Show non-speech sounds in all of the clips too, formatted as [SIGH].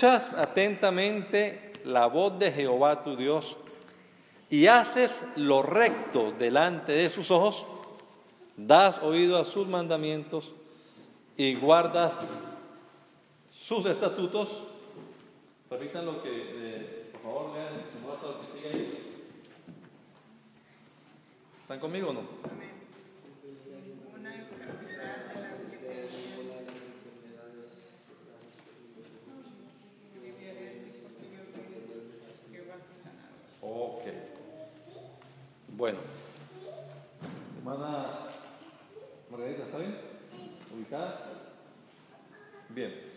Escuchas atentamente la voz de Jehová tu Dios y haces lo recto delante de sus ojos, das oído a sus mandamientos y guardas sus estatutos. Permitan lo que, eh, por favor, lean lo que sigue ahí. ¿Están conmigo o no? Ok. Bueno. Hermana Margarita, ¿está bien? ¿Ubicada? Bien.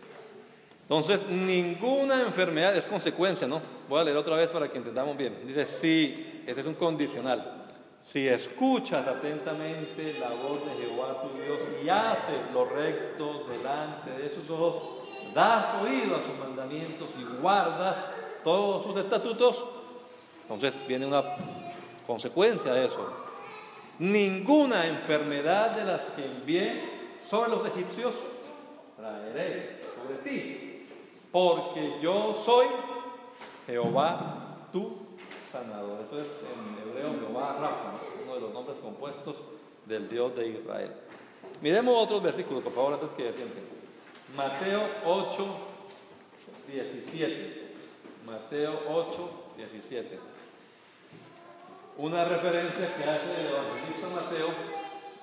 Entonces, ninguna enfermedad es consecuencia, ¿no? Voy a leer otra vez para que entendamos bien. Dice, si, este es un condicional. Si escuchas atentamente la voz de Jehová tu Dios y haces lo recto delante de sus ojos, das oído a sus mandamientos y guardas todos sus estatutos, entonces viene una consecuencia de eso. Ninguna enfermedad de las que envié sobre los egipcios traeré sobre ti, porque yo soy Jehová tu sanador. Eso es en hebreo Jehová Rafa, uno de los nombres compuestos del Dios de Israel. Miremos otros versículos, por favor, antes que sienten. Mateo 8, 17. Mateo 8, 17. Una referencia que hace el evangelista Mateo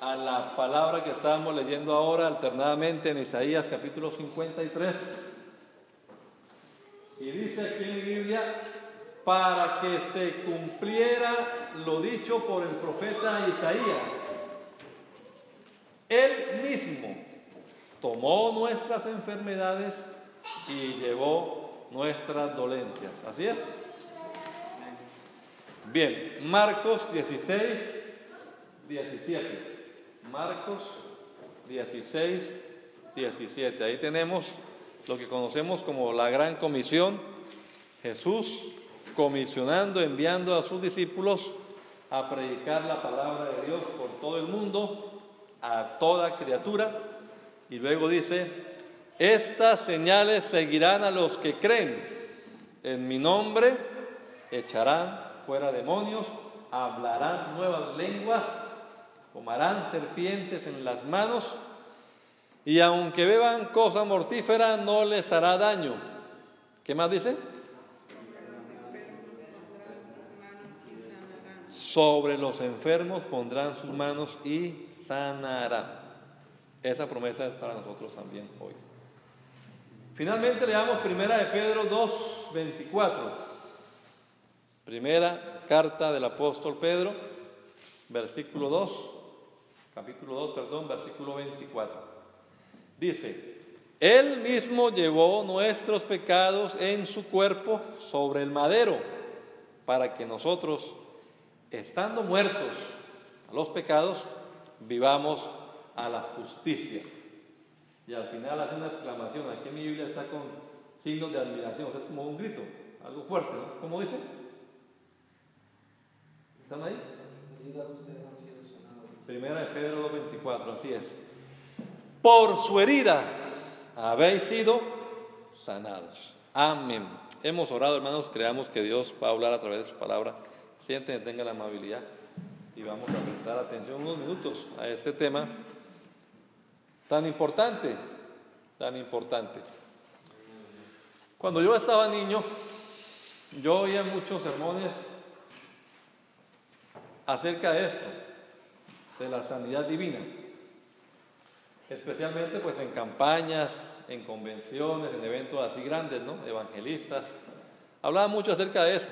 a la palabra que estamos leyendo ahora alternadamente en Isaías capítulo 53. Y dice aquí en mi Biblia, para que se cumpliera lo dicho por el profeta Isaías. Él mismo tomó nuestras enfermedades y llevó nuestras dolencias. ¿Así es? Bien, Marcos 16, 17. Marcos 16, 17. Ahí tenemos lo que conocemos como la gran comisión. Jesús comisionando, enviando a sus discípulos a predicar la palabra de Dios por todo el mundo, a toda criatura. Y luego dice, estas señales seguirán a los que creen. En mi nombre echarán fuera demonios, hablarán nuevas lenguas, tomarán serpientes en las manos, y aunque beban cosa mortífera, no les hará daño. ¿Qué más dice? Sobre los enfermos pondrán sus manos y sanarán. Esa promesa es para nosotros también hoy. Finalmente leamos primera de Pedro 2, 24. Primera carta del apóstol Pedro, versículo 2, capítulo 2, perdón, versículo 24. Dice, Él mismo llevó nuestros pecados en su cuerpo sobre el madero, para que nosotros, estando muertos a los pecados, vivamos a la justicia. Y al final hace una exclamación, aquí en mi Biblia está con signos de admiración, es como un grito, algo fuerte, ¿no? ¿Cómo dice? ¿Están ahí? Primera de Pedro 2.24, así es. Por su herida habéis sido sanados. Amén. Hemos orado, hermanos, creamos que Dios va a hablar a través de su palabra. Sienten, tenga la amabilidad y vamos a prestar atención unos minutos a este tema tan importante, tan importante. Cuando yo estaba niño, yo oía muchos sermones acerca de esto, de la sanidad divina. Especialmente pues en campañas, en convenciones, en eventos así grandes, ¿no? Evangelistas. Hablaban mucho acerca de eso.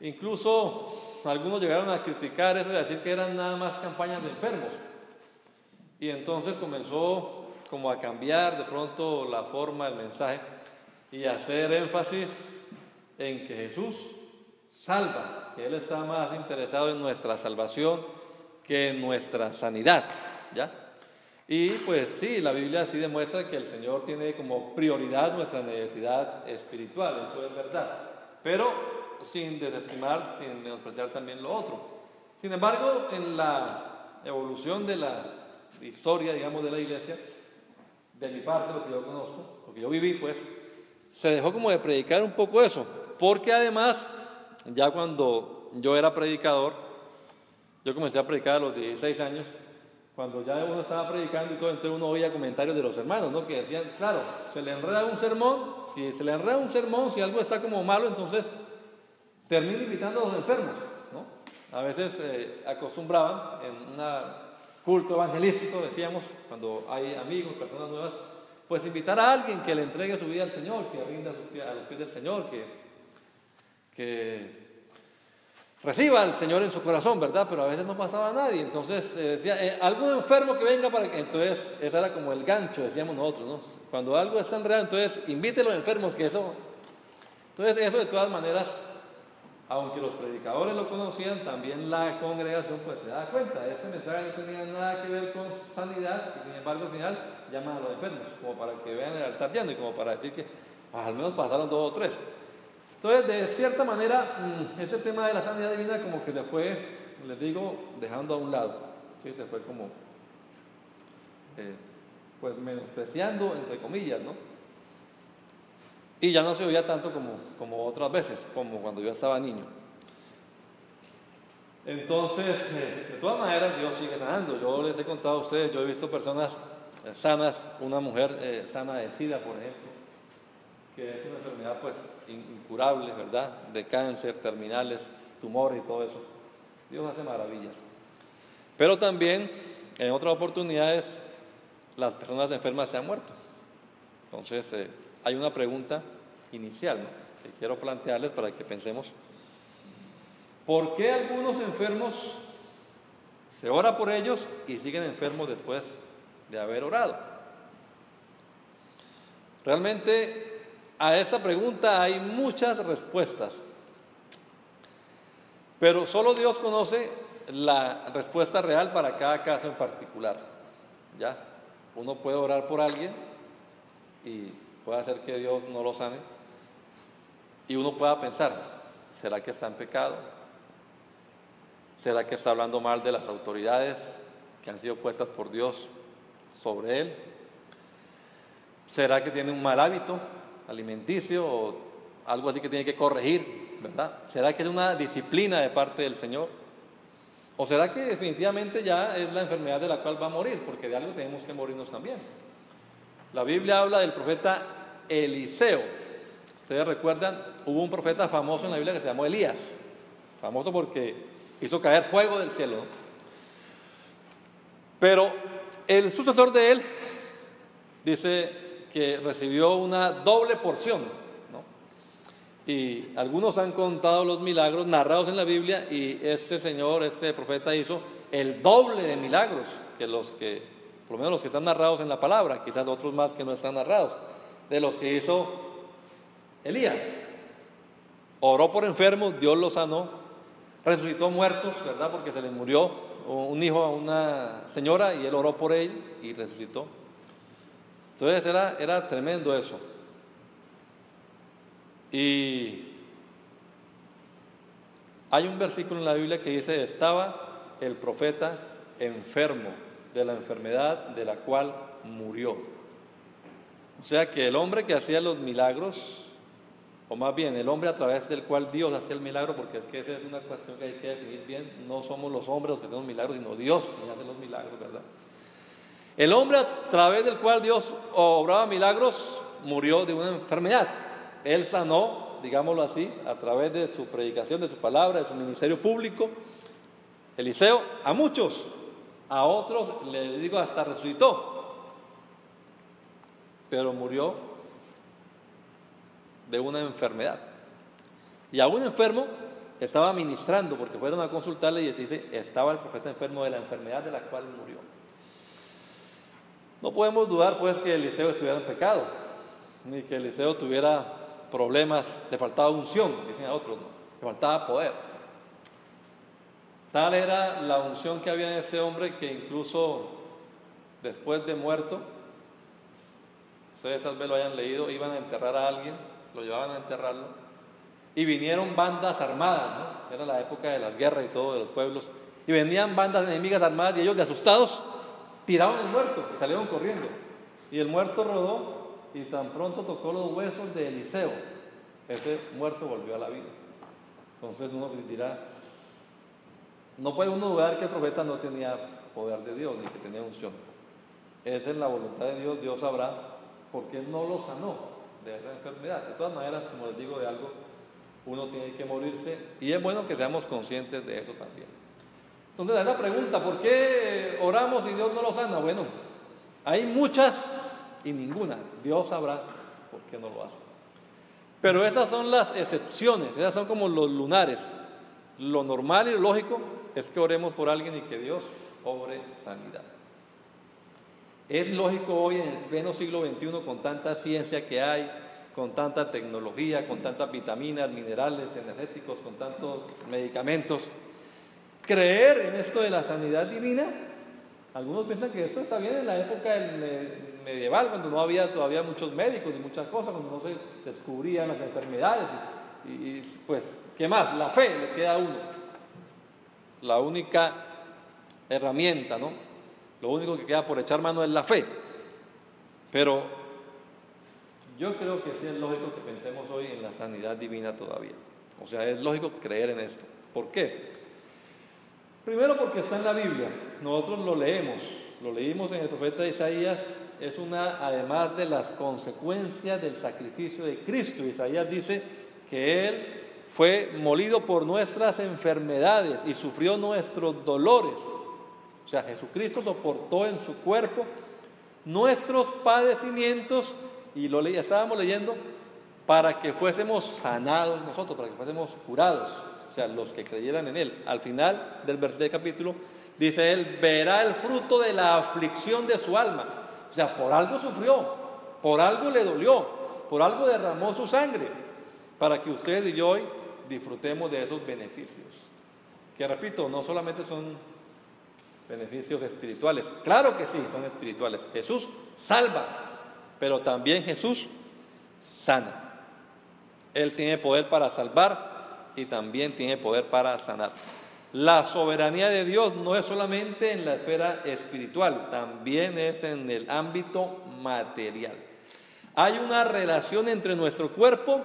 Incluso algunos llegaron a criticar eso y a decir que eran nada más campañas de enfermos. Y entonces comenzó como a cambiar de pronto la forma del mensaje y hacer énfasis en que Jesús salva, que Él está más interesado en nuestra salvación que en nuestra sanidad, ¿ya? Y pues sí, la Biblia sí demuestra que el Señor tiene como prioridad nuestra necesidad espiritual, eso es verdad, pero sin desestimar, sin menospreciar también lo otro. Sin embargo, en la evolución de la historia, digamos, de la iglesia, de mi parte, lo que yo conozco, lo que yo viví, pues, se dejó como de predicar un poco eso, porque además, ya cuando yo era predicador, yo comencé a predicar a los 16 años, cuando ya uno estaba predicando y todo, entonces uno oía comentarios de los hermanos, ¿no? Que decían, claro, se le enreda un sermón, si se le enreda un sermón, si algo está como malo, entonces termina invitando a los enfermos, ¿no? A veces eh, acostumbraban en un culto evangelístico, decíamos, cuando hay amigos, personas nuevas, pues invitar a alguien que le entregue su vida al Señor, que rinda a los pies del Señor, que, que reciba al Señor en su corazón, ¿verdad? Pero a veces no pasaba nadie. Entonces eh, decía, eh, algún enfermo que venga para que. Entonces, ese era como el gancho, decíamos nosotros, ¿no? Cuando algo está enredado, entonces invite a los enfermos, que eso. Entonces, eso de todas maneras, aunque los predicadores lo conocían, también la congregación pues se da cuenta. Este mensaje no tenía nada que ver con sanidad, y sin embargo, al final llaman a los enfermos, como para que vean el altar lleno y como para decir que ah, al menos pasaron dos o tres. Entonces, de cierta manera, mm, este tema de la sanidad divina como que se fue, les digo, dejando a un lado. ¿sí? Se fue como, eh, pues menospreciando, entre comillas, ¿no? Y ya no se oía tanto como, como otras veces, como cuando yo estaba niño. Entonces, eh, de todas maneras, Dios sigue sanando. Yo les he contado a ustedes, yo he visto personas eh, sanas, una mujer sana de SIDA, por ejemplo, que es una enfermedad pues incurable, ¿verdad? De cáncer, terminales, tumores y todo eso. Dios hace maravillas. Pero también en otras oportunidades las personas enfermas se han muerto. Entonces eh, hay una pregunta inicial que quiero plantearles para que pensemos. ¿Por qué algunos enfermos se ora por ellos y siguen enfermos después de haber orado? Realmente a esta pregunta hay muchas respuestas, pero solo Dios conoce la respuesta real para cada caso en particular. ¿Ya? Uno puede orar por alguien y puede hacer que Dios no lo sane. Y uno pueda pensar, ¿será que está en pecado? ¿Será que está hablando mal de las autoridades que han sido puestas por Dios sobre él? ¿Será que tiene un mal hábito? Alimenticio o algo así que tiene que corregir, ¿verdad? ¿Será que es una disciplina de parte del Señor? ¿O será que definitivamente ya es la enfermedad de la cual va a morir? Porque de algo tenemos que morirnos también. La Biblia habla del profeta Eliseo. Ustedes recuerdan, hubo un profeta famoso en la Biblia que se llamó Elías. Famoso porque hizo caer fuego del cielo. Pero el sucesor de él dice que recibió una doble porción. Y algunos han contado los milagros narrados en la Biblia y este señor, este profeta hizo el doble de milagros que los que, por lo menos los que están narrados en la palabra, quizás otros más que no están narrados, de los que hizo Elías. Oró por enfermos, Dios los sanó, resucitó muertos, ¿verdad? Porque se les murió un hijo a una señora y él oró por él y resucitó. Entonces era, tremendo eso. Y hay un versículo en la Biblia que dice, estaba el profeta enfermo de la enfermedad de la cual murió. O sea que el hombre que hacía los milagros, o más bien el hombre a través del cual Dios hacía el milagro, porque es que esa es una cuestión que hay que definir bien, no somos los hombres los que hacemos milagros, sino Dios quien hace los milagros, ¿verdad? El hombre a través del cual Dios obraba milagros murió de una enfermedad. Él sanó, digámoslo así, a través de su predicación, de su palabra, de su ministerio público. Eliseo, a muchos, a otros, le digo, hasta resucitó, pero murió de una enfermedad. Y a un enfermo estaba ministrando, porque fueron a consultarle y dice, estaba el profeta enfermo de la enfermedad de la cual murió. No podemos dudar pues que Eliseo estuviera en pecado, ni que Eliseo tuviera problemas, le faltaba unción, dicen a otros, le faltaba poder. Tal era la unción que había en ese hombre que incluso después de muerto, ustedes tal vez lo hayan leído, iban a enterrar a alguien, lo llevaban a enterrarlo, y vinieron bandas armadas, ¿no? Era la época de las guerras y todo, de los pueblos, y venían bandas enemigas armadas y ellos asustados tiraron el muerto salieron corriendo. Y el muerto rodó y tan pronto tocó los huesos de Eliseo, ese muerto volvió a la vida. Entonces uno dirá, no puede uno dudar que el profeta no tenía poder de Dios ni que tenía unción. Esa es la voluntad de Dios, Dios sabrá por qué no lo sanó de esa enfermedad. De todas maneras, como les digo, de algo uno tiene que morirse y es bueno que seamos conscientes de eso también. Entonces, la pregunta, ¿por qué oramos y Dios no lo sana? Bueno, hay muchas y ninguna. Dios sabrá por qué no lo hace. Pero esas son las excepciones, esas son como los lunares. Lo normal y lo lógico es que oremos por alguien y que Dios obre sanidad. Es lógico hoy en el pleno siglo XXI con tanta ciencia que hay, con tanta tecnología, con tantas vitaminas, minerales, energéticos, con tantos medicamentos, creer en esto de la sanidad divina. Algunos piensan que eso está bien en la época medieval, cuando no había todavía muchos médicos y muchas cosas, cuando no se descubrían las enfermedades. Y, pues, ¿qué más? La fe le queda a uno. La única herramienta, ¿no? Lo único que queda por echar mano es la fe. Pero yo creo que sí es lógico que pensemos hoy en la sanidad divina todavía. O sea, es lógico creer en esto. ¿Por qué? Primero porque está en la Biblia. Nosotros lo leemos. Lo leímos en el profeta Isaías. Es una, además de las consecuencias del sacrificio de Cristo. Isaías dice que Él fue molido por nuestras enfermedades y sufrió nuestros dolores. O sea, Jesucristo soportó en su cuerpo nuestros padecimientos y lo estábamos leyendo para que fuésemos sanados nosotros, para que fuésemos curados, los que creyeran en Él. Al final del, del capítulo dice Él, verá el fruto de la aflicción de su alma. O sea, por algo sufrió, por algo le dolió, por algo derramó su sangre, para que ustedes y yo hoy disfrutemos de esos beneficios. Que repito, no solamente son beneficios espirituales. Claro que sí, son espirituales. Jesús salva, pero también Jesús sana. Él tiene poder para salvar y también tiene poder para sanar. La soberanía de Dios no es solamente en la esfera espiritual, también es en el ámbito material. Hay una relación entre nuestro cuerpo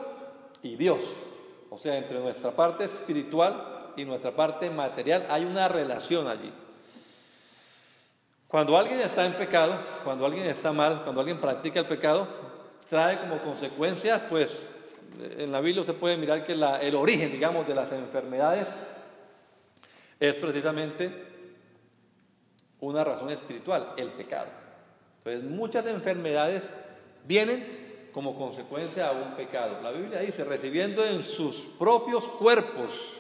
y Dios, o sea, entre nuestra parte espiritual y nuestra parte material, hay una relación allí. Cuando alguien está en pecado, cuando alguien está mal, cuando alguien practica el pecado, trae como consecuencia, pues en la Biblia se puede mirar que el origen, digamos, de las enfermedades es precisamente una razón espiritual, el pecado. Entonces muchas enfermedades vienen como consecuencia a un pecado. La Biblia dice, recibiendo en sus propios cuerpos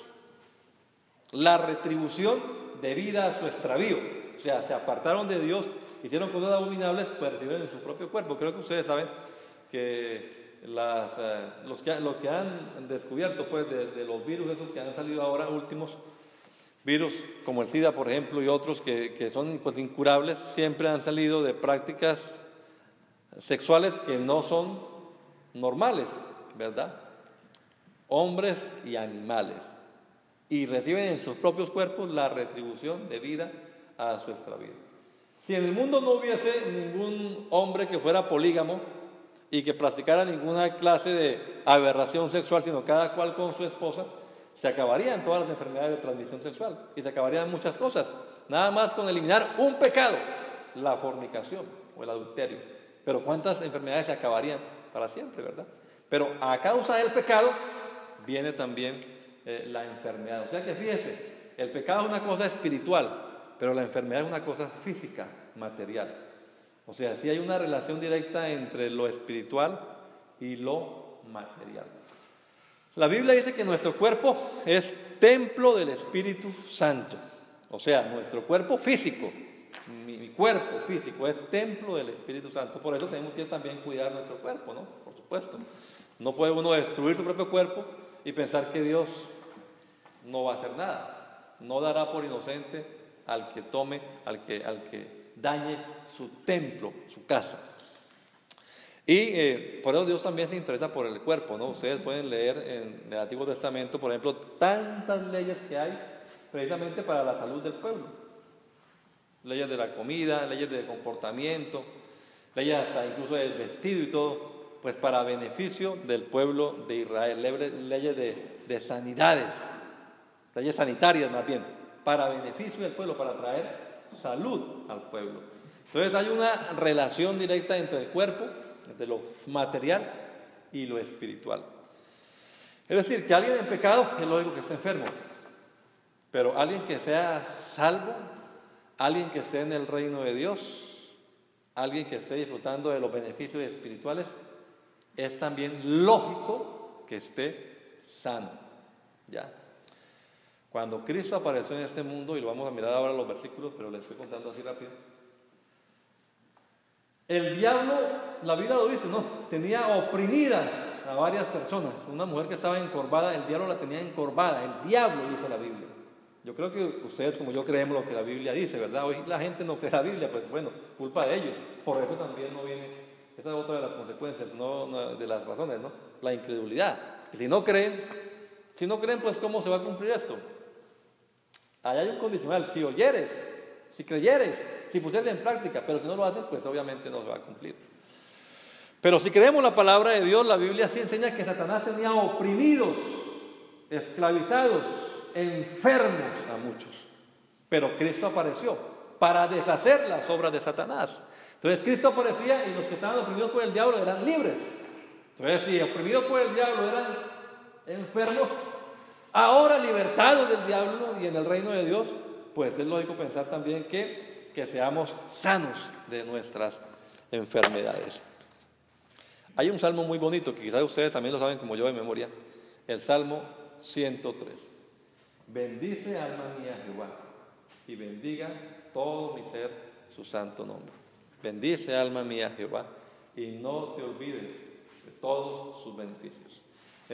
la retribución debida a su extravío. O sea, se apartaron de Dios, hicieron cosas abominables, pues recibieron en su propio cuerpo. Creo que ustedes saben que las, eh, los, que, han descubierto pues, de, los virus esos que han salido ahora últimos, virus como el SIDA, por ejemplo, y otros que, son pues, incurables, siempre han salido de prácticas sexuales que no son normales, ¿verdad? Hombres y animales. Y reciben en sus propios cuerpos la retribución de vida a su extravío. Si en el mundo no hubiese ningún hombre que fuera polígamo y que practicara ninguna clase de aberración sexual, sino cada cual con su esposa, se acabarían todas las enfermedades de transmisión sexual y se acabarían muchas cosas. Nada más con eliminar un pecado, la fornicación o el adulterio. Pero ¿cuántas enfermedades se acabarían para siempre, verdad? Pero a causa del pecado viene también eh, la enfermedad. O sea que fíjese, el pecado es una cosa espiritual, pero la enfermedad es una cosa física, material. O sea, sí hay una relación directa entre lo espiritual y lo material. La Biblia dice que nuestro cuerpo es templo del Espíritu Santo. O sea, nuestro cuerpo físico mi, cuerpo físico es templo del Espíritu Santo. Por eso tenemos que también cuidar nuestro cuerpo, ¿no? Por supuesto. No puede uno destruir su propio cuerpo y pensar que Dios no va a hacer nada. No dará por inocente al que tome, al que, al que dañe su templo, su casa. Y eh, por eso Dios también se interesa por el cuerpo, ¿no? Ustedes pueden leer en el Antiguo Testamento, por ejemplo, tantas leyes que hay precisamente para la salud del pueblo. Leyes de la comida, leyes de comportamiento, leyes hasta incluso del vestido y todo, pues para beneficio del pueblo de Israel, leyes de, de sanidades, leyes sanitarias más bien, para beneficio del pueblo, para traer salud al pueblo. Entonces hay una relación directa entre el cuerpo de lo material y lo espiritual. Es decir, que alguien en pecado es lógico que esté enfermo, pero alguien que sea salvo, alguien que esté en el reino de Dios, alguien que esté disfrutando de los beneficios espirituales, es también lógico que esté sano. ¿Ya? Cuando Cristo apareció en este mundo, y lo vamos a mirar ahora los versículos, pero les estoy contando así rápido, el diablo, la Biblia lo dice, ¿no? Tenía oprimidas a varias personas. Una mujer que estaba encorvada, el diablo la tenía encorvada. El diablo dice la Biblia. Yo creo que ustedes como yo creemos lo que la Biblia dice, ¿verdad? Hoy la gente no cree la Biblia, pues bueno, culpa de ellos. Por eso también no viene, esa es otra de las consecuencias, no, de las razones, ¿no? La incredulidad. si no creen, si no creen, pues ¿cómo se va a cumplir esto? Allá hay un condicional, si oyeres, si creyeres, si pusieres en práctica, pero si no lo hacen, pues obviamente no se va a cumplir. Pero si creemos la palabra de Dios, la Biblia sí enseña que Satanás tenía oprimidos, esclavizados, enfermos a muchos. Pero Cristo apareció para deshacer las obras de Satanás. Entonces Cristo aparecía y los que estaban oprimidos por el diablo eran libres. Entonces si oprimidos por el diablo eran enfermos, ahora libertados del diablo y en el reino de Dios, pues es lógico pensar también que, que seamos sanos de nuestras enfermedades. Hay un salmo muy bonito que quizás ustedes también lo saben como yo de memoria, el Salmo 103. Bendice alma mía Jehová y bendiga todo mi ser su santo nombre. Bendice alma mía Jehová y no te olvides de todos sus beneficios.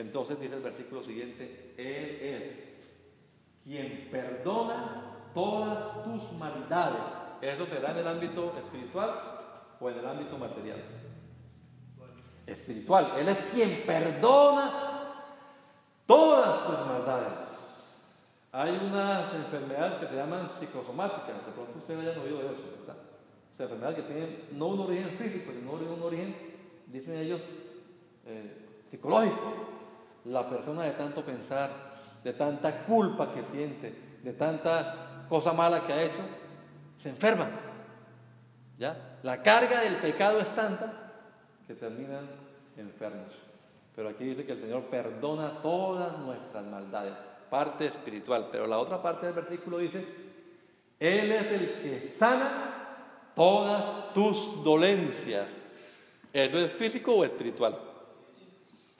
Entonces dice el versículo siguiente, Él es quien perdona todas tus maldades. ¿Eso será en el ámbito espiritual o en el ámbito material? Espiritual. Él es quien perdona todas tus maldades. Hay unas enfermedades que se llaman psicosomáticas, de pronto ustedes hayan oído de eso, ¿verdad? O sea, enfermedades que tienen no un origen físico, sino un origen, dicen ellos, eh, psicológico. La persona de tanto pensar, de tanta culpa que siente, de tanta cosa mala que ha hecho, se enferma. ¿Ya? La carga del pecado es tanta que terminan enfermos. Pero aquí dice que el Señor perdona todas nuestras maldades, parte espiritual. Pero la otra parte del versículo dice, Él es el que sana todas tus dolencias. ¿Eso es físico o espiritual?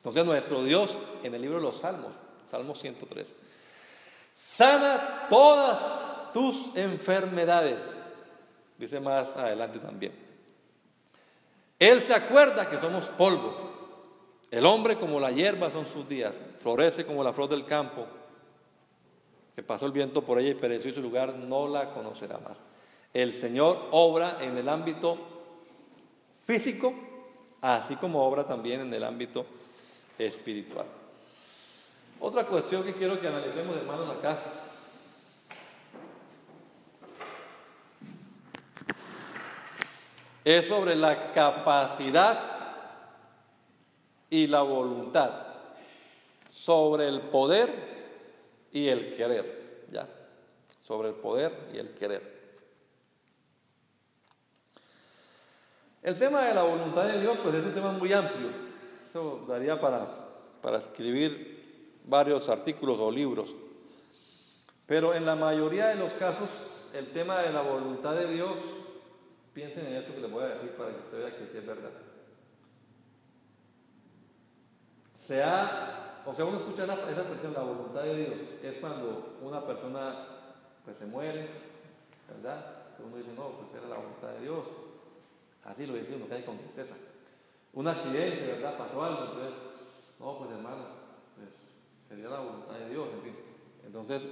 Entonces nuestro Dios en el libro de los Salmos, Salmo 103, sana todas tus enfermedades. Dice más adelante también. Él se acuerda que somos polvo. El hombre como la hierba son sus días, florece como la flor del campo, que pasó el viento por ella y pereció y su lugar no la conocerá más. El Señor obra en el ámbito físico, así como obra también en el ámbito espiritual. Otra cuestión que quiero que analicemos, hermanos, acá es sobre la capacidad y la voluntad, sobre el poder y el querer, ¿ya? Sobre el poder y el querer. El tema de la voluntad de Dios, pues es un tema muy amplio. Eso daría para, para escribir varios artículos o libros. Pero en la mayoría de los casos, el tema de la voluntad de Dios Piensen en esto que les voy a decir para que usted vea que es verdad. Se ha, o sea, uno escucha esa, expresión, la voluntad de Dios, es cuando una persona pues se muere, ¿verdad? Uno dice, no, pues era la voluntad de Dios. Así lo dice uno, cae con tristeza. Un accidente, ¿verdad? Pasó algo, entonces, no, pues hermano, pues sería la voluntad de Dios, en fin. Entonces,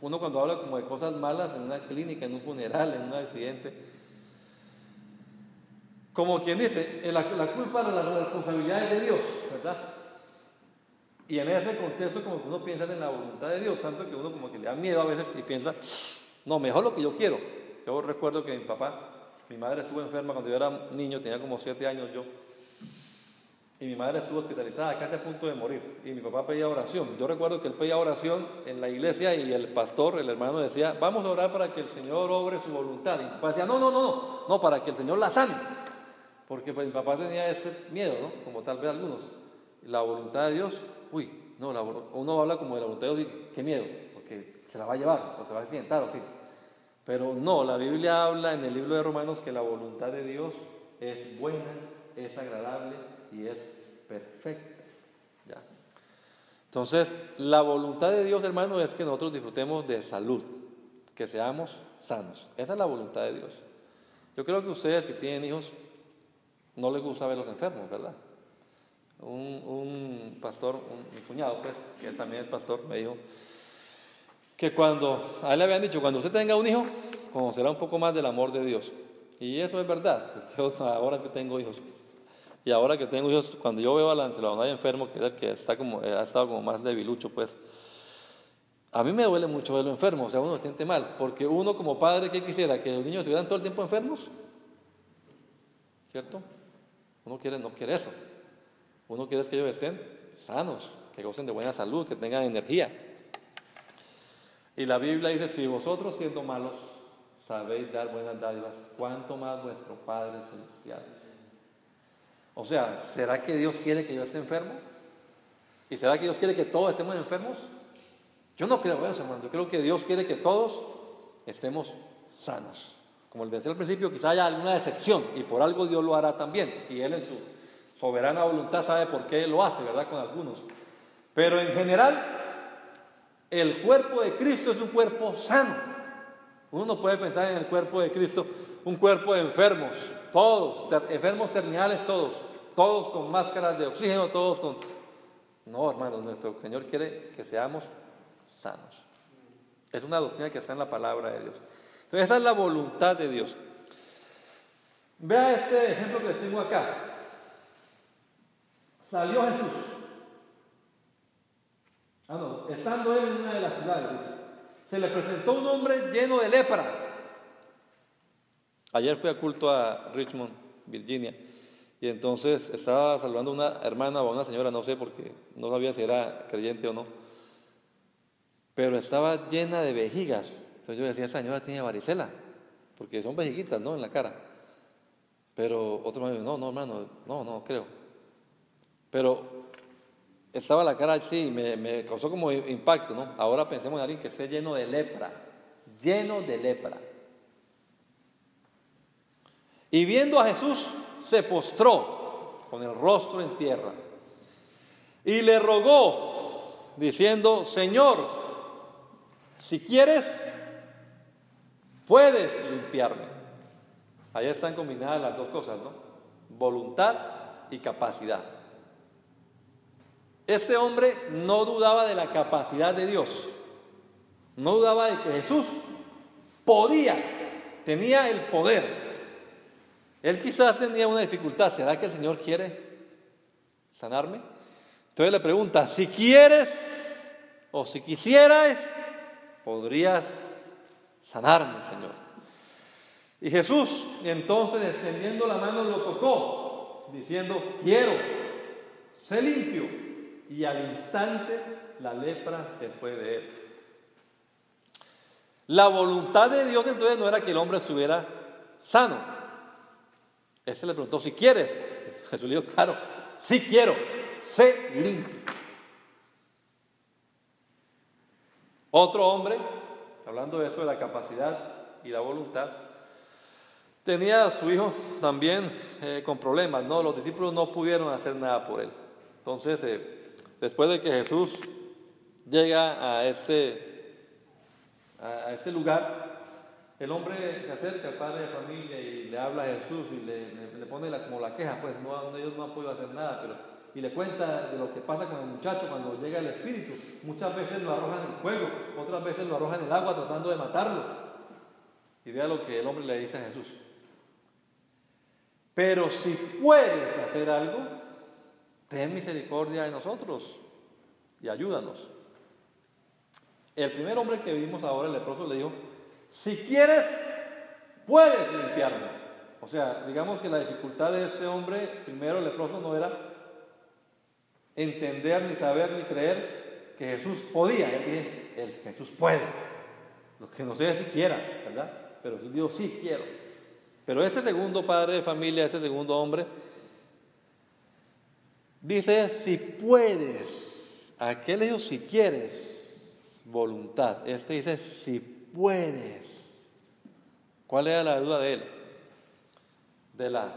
uno cuando habla como de cosas malas en una clínica, en un funeral, en un accidente, como quien dice, eh, la, la culpa de la responsabilidad es de Dios, ¿verdad? Y en ese contexto como que uno piensa en la voluntad de Dios, tanto que uno como que le da miedo a veces y piensa, no, mejor lo que yo quiero. Yo recuerdo que mi papá, mi madre estuvo enferma cuando yo era niño, tenía como siete años yo, y mi madre estuvo hospitalizada, casi a punto de morir, y mi papá pedía oración. Yo recuerdo que él pedía oración en la iglesia y el pastor, el hermano decía, vamos a orar para que el Señor obre su voluntad. Y mi papá decía, no, no, no, no, para que el Señor la sane. Porque pues, mi papá tenía ese miedo, ¿no? Como tal vez algunos. La voluntad de Dios, uy, no, uno habla como de la voluntad de Dios y qué miedo, porque se la va a llevar o se va a accidentar, fin. Pero no, la Biblia habla en el libro de Romanos que la voluntad de Dios es buena, es agradable y es perfecta. ¿Ya? Entonces, la voluntad de Dios, hermano, es que nosotros disfrutemos de salud, que seamos sanos. Esa es la voluntad de Dios. Yo creo que ustedes que tienen hijos no les gusta ver los enfermos, ¿verdad? Un, pastor, un, mi cuñado, pues, que también es pastor, me dijo que cuando, a él le habían dicho, cuando usted tenga un hijo, conocerá un poco más del amor de Dios. Y eso es verdad. Yo [LAUGHS] ahora que tengo hijos, y ahora que tengo hijos, cuando yo veo a la, la enfermo, que es el que está como, eh, ha estado como más debilucho, pues, a mí me duele mucho verlo enfermo, o sea, uno se siente mal, porque uno como padre, ¿qué quisiera? ¿Que los niños estuvieran todo el tiempo enfermos? ¿Cierto? Uno quiere, no quiere eso. Uno quiere que ellos estén sanos, que gocen de buena salud, que tengan energía. Y la Biblia dice, si vosotros siendo malos sabéis dar buenas dádivas, ¿cuánto más vuestro Padre Celestial? O sea, ¿será que Dios quiere que yo esté enfermo? ¿Y será que Dios quiere que todos estemos enfermos? Yo no creo eso, hermano. Yo creo que Dios quiere que todos estemos sanos. Como les decía al principio, quizá haya alguna excepción y por algo Dios lo hará también. Y Él en su soberana voluntad sabe por qué lo hace, ¿verdad? Con algunos. Pero en general, el cuerpo de Cristo es un cuerpo sano. Uno no puede pensar en el cuerpo de Cristo, un cuerpo de enfermos, todos, enfermos terminales todos, todos con máscaras de oxígeno, todos con... No, hermano, nuestro Señor quiere que seamos sanos. Es una doctrina que está en la palabra de Dios esa es la voluntad de Dios. Vea este ejemplo que les tengo acá. Salió Jesús. Ah, no, estando él en una de las ciudades, se le presentó un hombre lleno de lepra. Ayer fui a culto a Richmond, Virginia, y entonces estaba saludando a una hermana o a una señora, no sé, porque no sabía si era creyente o no, pero estaba llena de vejigas entonces yo decía, esa señora tiene varicela, porque son vejiguitas, ¿no? En la cara. Pero otro me dijo, no, no, hermano, no, no creo. Pero estaba la cara así, me, me causó como impacto, ¿no? Ahora pensemos en alguien que esté lleno de lepra, lleno de lepra. Y viendo a Jesús, se postró con el rostro en tierra y le rogó, diciendo, Señor, si quieres, puedes limpiarme. Ahí están combinadas las dos cosas, ¿no? Voluntad y capacidad. Este hombre no dudaba de la capacidad de Dios. No dudaba de que Jesús podía, tenía el poder. Él quizás tenía una dificultad. ¿Será que el Señor quiere sanarme? Entonces le pregunta, si quieres o si quisieras, podrías sanarme, Señor. Y Jesús entonces extendiendo la mano lo tocó, diciendo, quiero, sé limpio. Y al instante la lepra se fue de él. La voluntad de Dios entonces no era que el hombre estuviera sano. Este le preguntó, si quieres. Jesús le dijo, claro, sí quiero, sé limpio. Otro hombre hablando de eso de la capacidad y la voluntad, tenía a su hijo también eh, con problemas, ¿no? Los discípulos no pudieron hacer nada por él. Entonces, eh, después de que Jesús llega a este, a este lugar, el hombre se acerca al padre de familia y le habla a Jesús y le, pone como la queja, pues no, ellos no han podido hacer nada, pero, y le cuenta de lo que pasa con el muchacho cuando llega el espíritu. Muchas veces lo arrojan en el fuego, otras veces lo arrojan en el agua tratando de matarlo. Y vea lo que el hombre le dice a Jesús. Pero si puedes hacer algo, ten misericordia de nosotros y ayúdanos. El primer hombre que vimos ahora, el leproso, le dijo, si quieres, puedes limpiarme. O sea, digamos que la dificultad de este hombre, primero leproso, no era entender, ni saber, ni creer que Jesús podía. Él el Jesús puede. Lo que no sé si quiera, ¿verdad? Pero Dios sí quiero. Pero ese segundo padre de familia, ese segundo hombre, dice, si puedes, aquel dijo, si quieres, voluntad. Este dice, si puedes. ¿Cuál era la duda de él? De la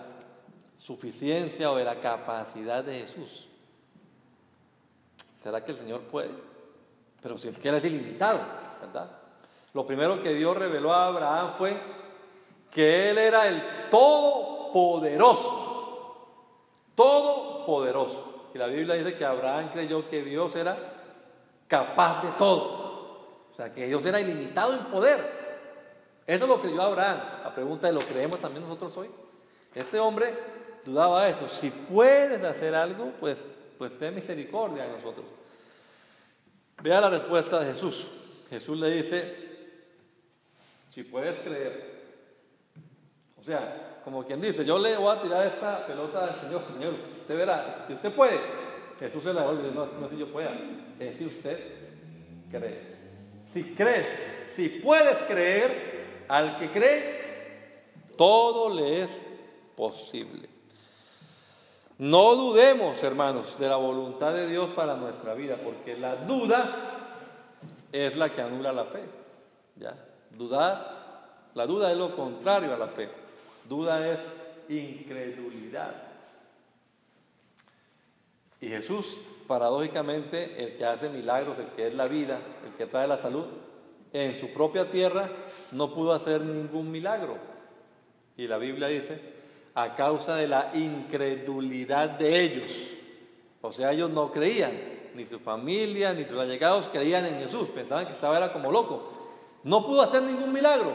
suficiencia o de la capacidad de Jesús. ¿Será que el Señor puede? Pero si es que Él es ilimitado, ¿verdad? Lo primero que Dios reveló a Abraham fue que Él era el todopoderoso. Todopoderoso. Y la Biblia dice que Abraham creyó que Dios era capaz de todo. O sea, que Dios era ilimitado en poder. Eso es lo creyó Abraham. La pregunta es, ¿lo creemos también nosotros hoy? Ese hombre dudaba eso. Si puedes hacer algo, pues, pues ten misericordia de nosotros. Vea la respuesta de Jesús. Jesús le dice, si puedes creer. O sea, como quien dice, yo le voy a tirar esta pelota al Señor. Señor, usted verá, si usted puede, Jesús se la devuelve. No, no si yo pueda, es si usted cree. Si crees, si puedes creer, al que cree, todo le es posible. No dudemos, hermanos, de la voluntad de Dios para nuestra vida, porque la duda es la que anula la fe. ¿ya? Dudar, la duda es lo contrario a la fe. Duda es incredulidad. Y Jesús paradójicamente, el que hace milagros, el que es la vida, el que trae la salud, en su propia tierra no pudo hacer ningún milagro. Y la Biblia dice, a causa de la incredulidad de ellos. O sea, ellos no creían, ni su familia, ni sus allegados creían en Jesús, pensaban que estaba era como loco. No pudo hacer ningún milagro.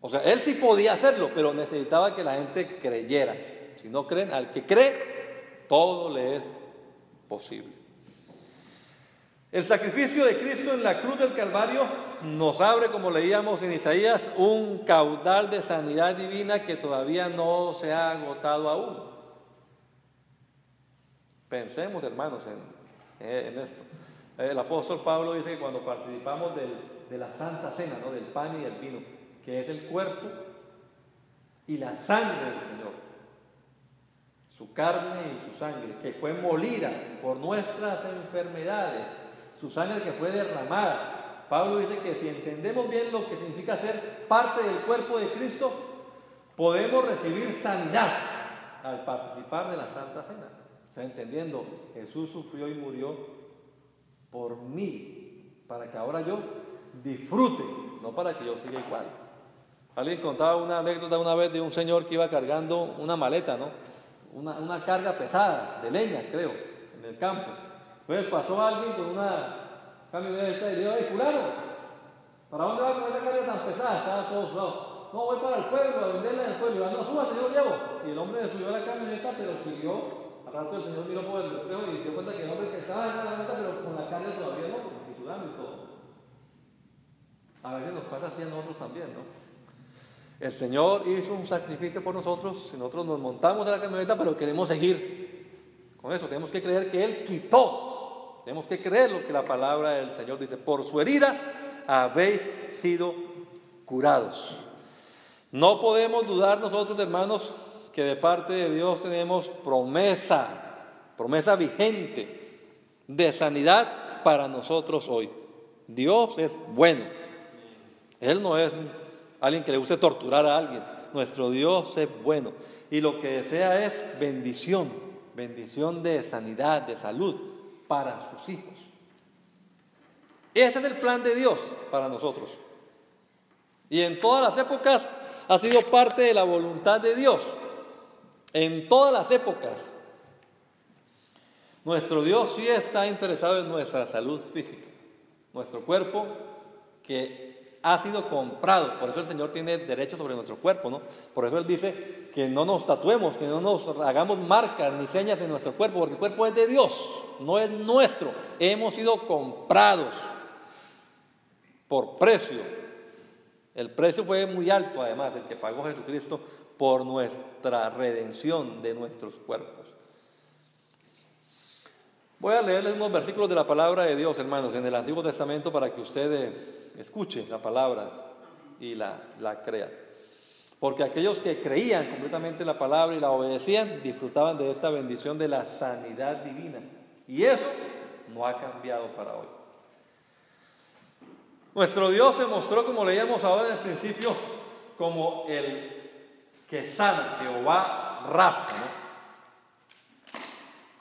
O sea, él sí podía hacerlo, pero necesitaba que la gente creyera. Si no creen, al que cree, todo le es posible. El sacrificio de Cristo en la cruz del Calvario nos abre, como leíamos en Isaías, un caudal de sanidad divina que todavía no se ha agotado aún. Pensemos, hermanos, en, eh, esto. El apóstol Pablo dice que cuando participamos de la Santa Cena, ¿no? del pan y del vino, que es el cuerpo y la sangre del Señor, su carne y su sangre, que fue molida por nuestras enfermedades, su sangre que fue derramada. Pablo dice que si entendemos bien lo que significa ser parte del cuerpo de Cristo, podemos recibir sanidad al participar de la Santa Cena. O sea, entendiendo, Jesús sufrió y murió por mí, para que ahora yo disfrute, no para que yo siga igual. Alguien contaba una anécdota una vez de un señor que iba cargando una maleta, ¿no? Una, carga pesada de leña, creo, en el campo. Pues pasó alguien con una camioneta y le dijo, ¡ay, fulano! ¿Para dónde va con esa carga tan pesada? Estaba todo sudado. No, voy para el pueblo, a venderla en el pueblo. Y no, súbase, yo llevo. Y el hombre subió a la camioneta, pero siguió. Al rato el Señor miró por el espejo y se dio cuenta que el hombre que estaba en la camioneta, pero con la carga todavía no, porque sudando y todo. A veces nos pasa así a nosotros también, ¿no? El Señor hizo un sacrificio por nosotros y nosotros nos montamos en la camioneta, pero queremos seguir. Con eso tenemos que creer que Él quitó. Tenemos que creer lo que la palabra del Señor dice. Por su herida habéis sido curados. No podemos dudar nosotros, hermanos, que de parte de Dios tenemos promesa, promesa vigente de sanidad para nosotros hoy. Dios es bueno. Él no es alguien que le guste torturar a alguien. Nuestro Dios es bueno y lo que desea es bendición, bendición de sanidad, de salud para sus hijos. Ese es el plan de Dios para nosotros. Y en todas las épocas ha sido parte de la voluntad de Dios. En todas las épocas. Nuestro Dios sí está interesado en nuestra salud física. Nuestro cuerpo que ha sido comprado. Por eso el Señor tiene derecho sobre nuestro cuerpo, ¿no? Por eso Él dice que no nos tatuemos, que no nos hagamos marcas ni señas en nuestro cuerpo, porque el cuerpo es de Dios, no es nuestro. Hemos sido comprados por precio. El precio fue muy alto, además, el que pagó Jesucristo por nuestra redención de nuestros cuerpos. Voy a leerles unos versículos de la palabra de Dios, hermanos, en el Antiguo Testamento para que usted escuche la palabra y la, la crea. Porque aquellos que creían completamente la palabra y la obedecían, disfrutaban de esta bendición de la sanidad divina. Y eso no ha cambiado para hoy. Nuestro Dios se mostró, como leíamos ahora en el principio, como el que sana, Jehová Rafa,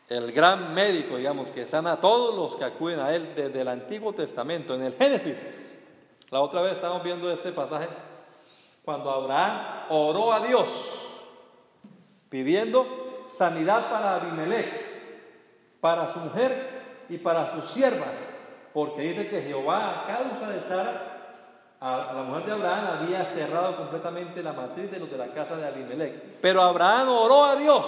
el gran médico, digamos, que sana a todos los que acuden a él desde el Antiguo Testamento. En el Génesis, la otra vez estamos viendo este pasaje, cuando Abraham oró a Dios pidiendo sanidad para Abimelech, para su mujer y para sus siervas, porque dice que Jehová a causa de Sara, a la mujer de Abraham, había cerrado completamente la matriz de los de la casa de Abimelech. Pero Abraham oró a Dios.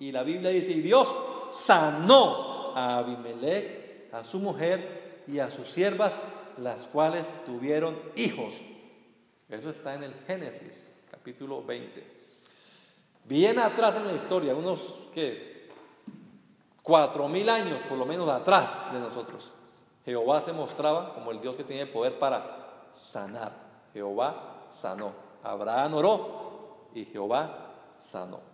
Y la Biblia dice, y Dios sanó a Abimelech, a su mujer y a sus siervas, las cuales tuvieron hijos. Eso está en el Génesis, capítulo 20. Bien atrás en la historia, unos que cuatro mil años por lo menos atrás de nosotros. Jehová se mostraba como el Dios que tiene poder para sanar. Jehová sanó. Abraham oró y Jehová sanó.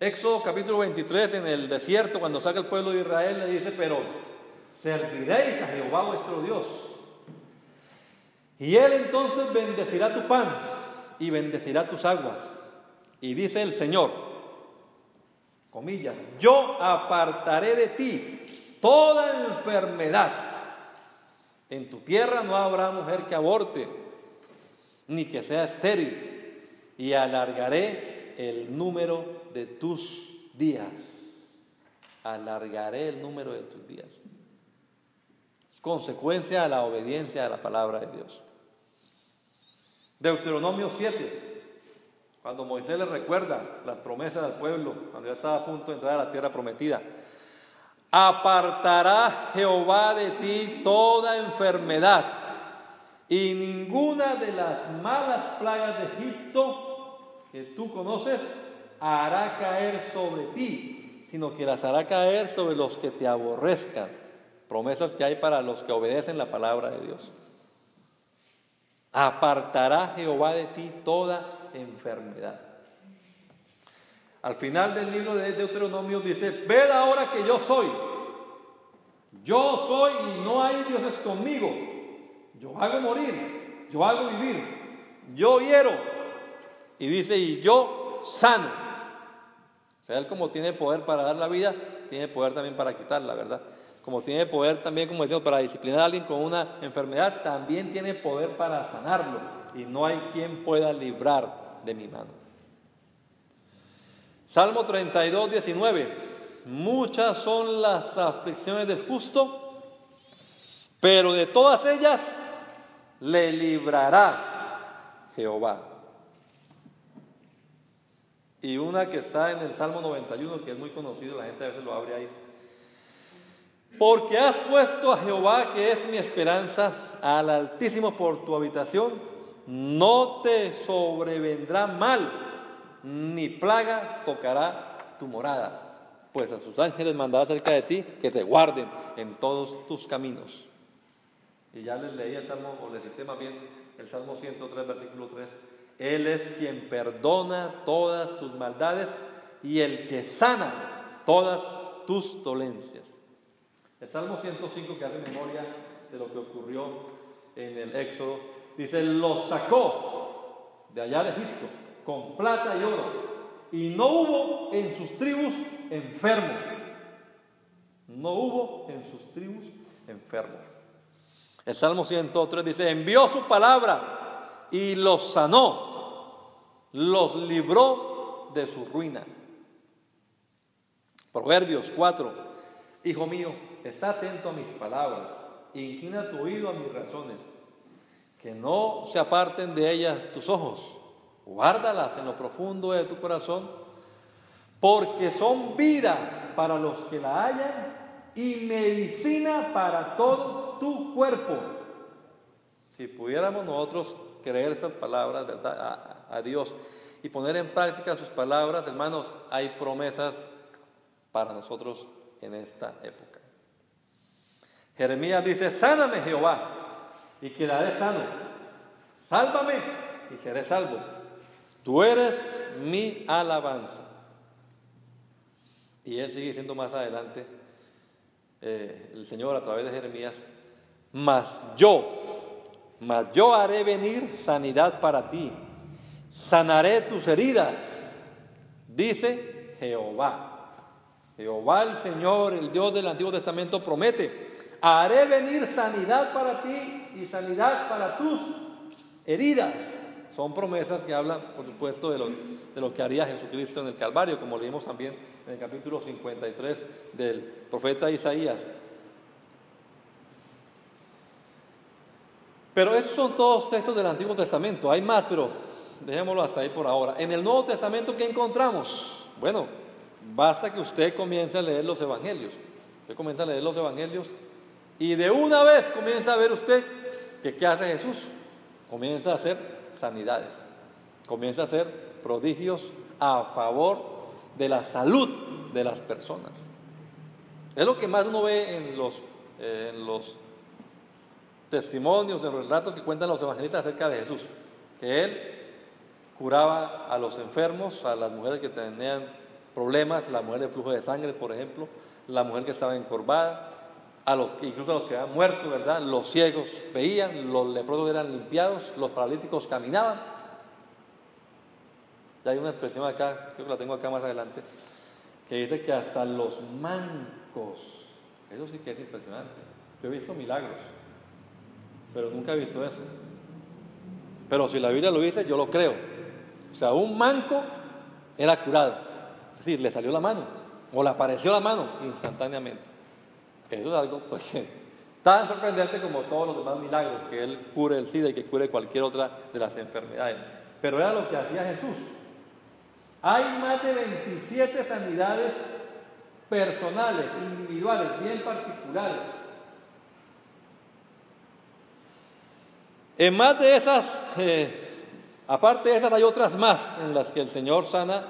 Éxodo capítulo 23 en el desierto, cuando saca el pueblo de Israel, le dice, pero serviréis a Jehová vuestro Dios. Y él entonces bendecirá tu pan y bendecirá tus aguas. Y dice el Señor, comillas, yo apartaré de ti toda enfermedad. En tu tierra no habrá mujer que aborte, ni que sea estéril, y alargaré el número de tus días. Alargaré el número de tus días. Consecuencia de la obediencia a la palabra de Dios. Deuteronomio 7. Cuando Moisés le recuerda las promesas del pueblo, cuando ya estaba a punto de entrar a la tierra prometida. Apartará Jehová de ti toda enfermedad y ninguna de las malas plagas de Egipto que tú conoces hará caer sobre ti, sino que las hará caer sobre los que te aborrezcan. Promesas que hay para los que obedecen la palabra de Dios. Apartará Jehová de ti toda enfermedad. Al final del libro de Deuteronomio dice, ved ahora que yo soy. Yo soy y no hay dioses conmigo. Yo hago morir, yo hago vivir, yo hiero. Y dice, y yo sano. Él como tiene poder para dar la vida, tiene poder también para quitarla, ¿verdad? Como tiene poder también, como decimos, para disciplinar a alguien con una enfermedad, también tiene poder para sanarlo. Y no hay quien pueda librar de mi mano. Salmo 32, 19. Muchas son las aflicciones del justo, pero de todas ellas le librará Jehová. Y una que está en el Salmo 91, que es muy conocido, la gente a veces lo abre ahí. Porque has puesto a Jehová, que es mi esperanza, al Altísimo por tu habitación, no te sobrevendrá mal, ni plaga tocará tu morada. Pues a sus ángeles mandará cerca de ti que te guarden en todos tus caminos. Y ya les leí el Salmo, o les más bien el Salmo 103, versículo 3 él es quien perdona todas tus maldades y el que sana todas tus dolencias. El Salmo 105 que hace memoria de lo que ocurrió en el Éxodo, dice, los sacó de allá de Egipto con plata y oro y no hubo en sus tribus enfermo. No hubo en sus tribus enfermo. El Salmo 103 dice, envió su palabra y los sanó, los libró de su ruina. Proverbios 4, Hijo mío, está atento a mis palabras, inclina tu oído a mis razones, que no se aparten de ellas tus ojos, guárdalas en lo profundo de tu corazón, porque son vida para los que la hallan y medicina para todo tu cuerpo. Si pudiéramos nosotros creer esas palabras ¿verdad? A, Dios y poner en práctica sus palabras, hermanos, hay promesas para nosotros en esta época. Jeremías dice, sáname Jehová y quedaré sano. Sálvame y seré salvo. Tú eres mi alabanza. Y él sigue diciendo más adelante, eh, el Señor a través de Jeremías, mas yo, mas yo haré venir sanidad para ti, sanaré tus heridas, dice Jehová. Jehová el Señor, el Dios del Antiguo Testamento, promete, haré venir sanidad para ti y sanidad para tus heridas. Son promesas que hablan, por supuesto, de lo, de lo que haría Jesucristo en el Calvario, como leímos también en el capítulo 53 del profeta Isaías. Pero estos son todos textos del Antiguo Testamento. Hay más, pero dejémoslo hasta ahí por ahora. En el Nuevo Testamento, ¿qué encontramos? Bueno, basta que usted comience a leer los Evangelios. Usted comienza a leer los Evangelios y de una vez comienza a ver usted que qué hace Jesús. Comienza a hacer sanidades. Comienza a hacer prodigios a favor de la salud de las personas. Es lo que más uno ve en los, eh, en los testimonios, en los relatos que cuentan los evangelistas acerca de Jesús, que Él curaba a los enfermos, a las mujeres que tenían problemas, la mujer de flujo de sangre, por ejemplo, la mujer que estaba encorvada, a los que, incluso a los que habían muerto, ¿verdad? Los ciegos veían, los leprosos eran limpiados, los paralíticos caminaban. Ya hay una expresión acá, creo que la tengo acá más adelante, que dice que hasta los mancos, eso sí que es impresionante. Yo he visto milagros, pero nunca he visto eso. Pero si la Biblia lo dice, yo lo creo. O sea, un manco era curado. Es decir, le salió la mano, o le apareció la mano instantáneamente. Eso es algo, pues, [LAUGHS] tan sorprendente como todos los demás milagros, que Él cure el SIDA y que cure cualquier otra de las enfermedades. Pero era lo que hacía Jesús. Hay más de 27 sanidades personales, individuales, bien particulares. En más de esas, eh, aparte de esas, hay otras más en las que el Señor sana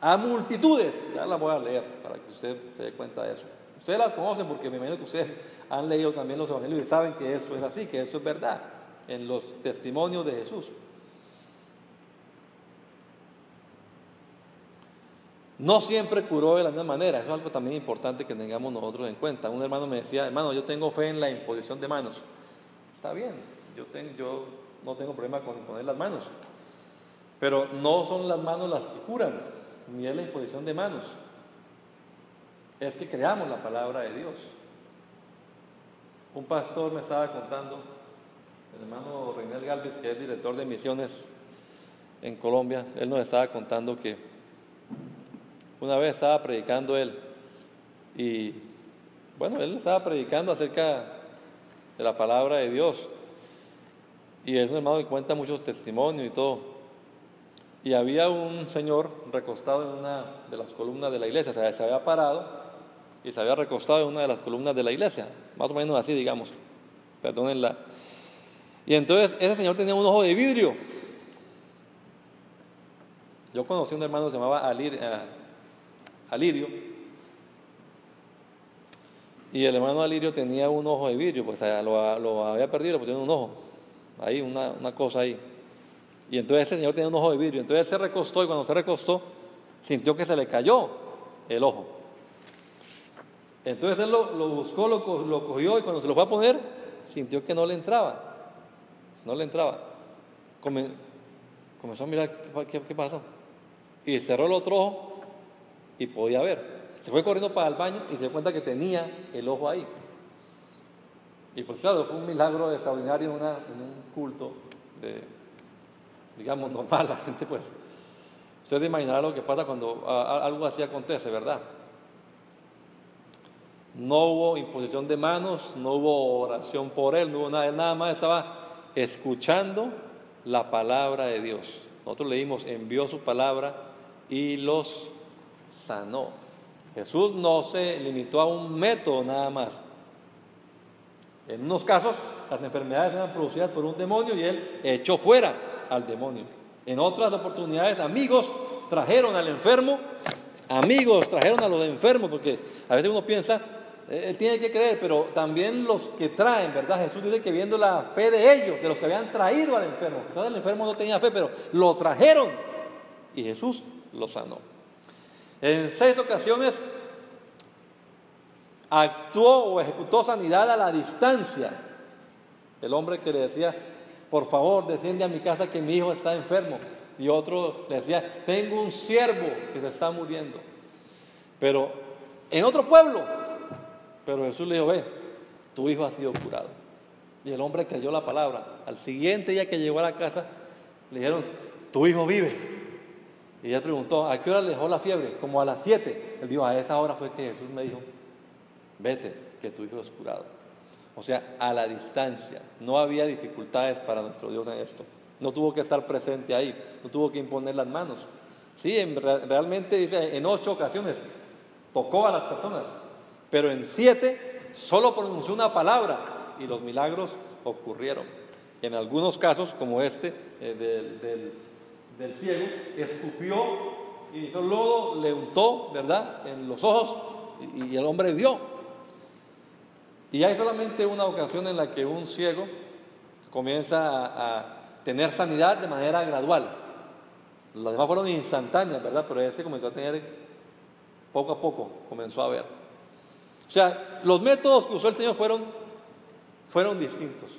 a multitudes. Ya las voy a leer para que usted se dé cuenta de eso. Ustedes las conocen porque me imagino que ustedes han leído también los evangelios y saben que eso es así, que eso es verdad en los testimonios de Jesús. No siempre curó de la misma manera, es algo también importante que tengamos nosotros en cuenta. Un hermano me decía, hermano, yo tengo fe en la imposición de manos. Está bien, yo, tengo, yo no tengo problema con imponer las manos, pero no son las manos las que curan, ni es la imposición de manos. Es que creamos la palabra de Dios. Un pastor me estaba contando, el hermano Reinel Galvez, que es director de misiones en Colombia, él nos estaba contando que una vez estaba predicando él y, bueno, él estaba predicando acerca de la palabra de Dios. Y es un hermano que cuenta muchos testimonios y todo. Y había un señor recostado en una de las columnas de la iglesia, o sea, se había parado y se había recostado en una de las columnas de la iglesia, más o menos así, digamos, perdónenla. Y entonces ese señor tenía un ojo de vidrio. Yo conocí a un hermano que se llamaba eh, Alirio. Y el hermano Alirio tenía un ojo de vidrio, pues lo, había perdido, pues tenía un ojo. Ahí, una, cosa ahí. Y entonces ese señor tenía un ojo de vidrio. Entonces él se recostó y cuando se recostó, sintió que se le cayó el ojo. Entonces él lo, buscó, lo, cogió y cuando se lo fue a poner, sintió que no le entraba. No le entraba. comenzó a mirar qué, qué pasó. Y cerró el otro ojo y podía ver. Se fue corriendo para el baño y se dio cuenta que tenía el ojo ahí. Y pues claro, fue un milagro extraordinario en, un culto digamos, normal. [LAUGHS] La gente pues, ustedes imaginarán lo que pasa cuando algo así acontece, ¿verdad? No hubo imposición de manos, no hubo oración por él, no hubo nada, él nada más estaba escuchando la palabra de Dios. Nosotros leímos, envió su palabra y los sanó. Jesús no se limitó a un método nada más. En unos casos las enfermedades eran producidas por un demonio y él echó fuera al demonio. En otras oportunidades amigos trajeron al enfermo, amigos trajeron a los enfermos, porque a veces uno piensa, eh, tiene que creer, pero también los que traen, ¿verdad? Jesús dice que viendo la fe de ellos, de los que habían traído al enfermo, quizás el enfermo no tenía fe, pero lo trajeron y Jesús lo sanó. En seis ocasiones actuó o ejecutó sanidad a la distancia. El hombre que le decía, por favor, desciende a mi casa que mi hijo está enfermo. Y otro le decía, tengo un siervo que se está muriendo. Pero en otro pueblo, pero Jesús le dijo, ve, tu hijo ha sido curado. Y el hombre creyó la palabra. Al siguiente día que llegó a la casa, le dijeron, tu hijo vive. Y ella preguntó, ¿a qué hora le dejó la fiebre? Como a las siete. Él dijo, a esa hora fue que Jesús me dijo, vete, que tu hijo es curado. O sea, a la distancia. No había dificultades para nuestro Dios en esto. No tuvo que estar presente ahí, no tuvo que imponer las manos. Sí, realmente dice, en ocho ocasiones tocó a las personas, pero en siete solo pronunció una palabra y los milagros ocurrieron. En algunos casos, como este eh, del, ciego, escupió y hizo lodo, le untó, ¿verdad?, en los ojos y, el hombre vio. Y hay solamente una ocasión en la que un ciego comienza a, tener sanidad de manera gradual. Las demás fueron instantáneas, ¿verdad? Pero ese comenzó a tener poco a poco, comenzó a ver. O sea, los métodos que usó el Señor fueron, fueron distintos.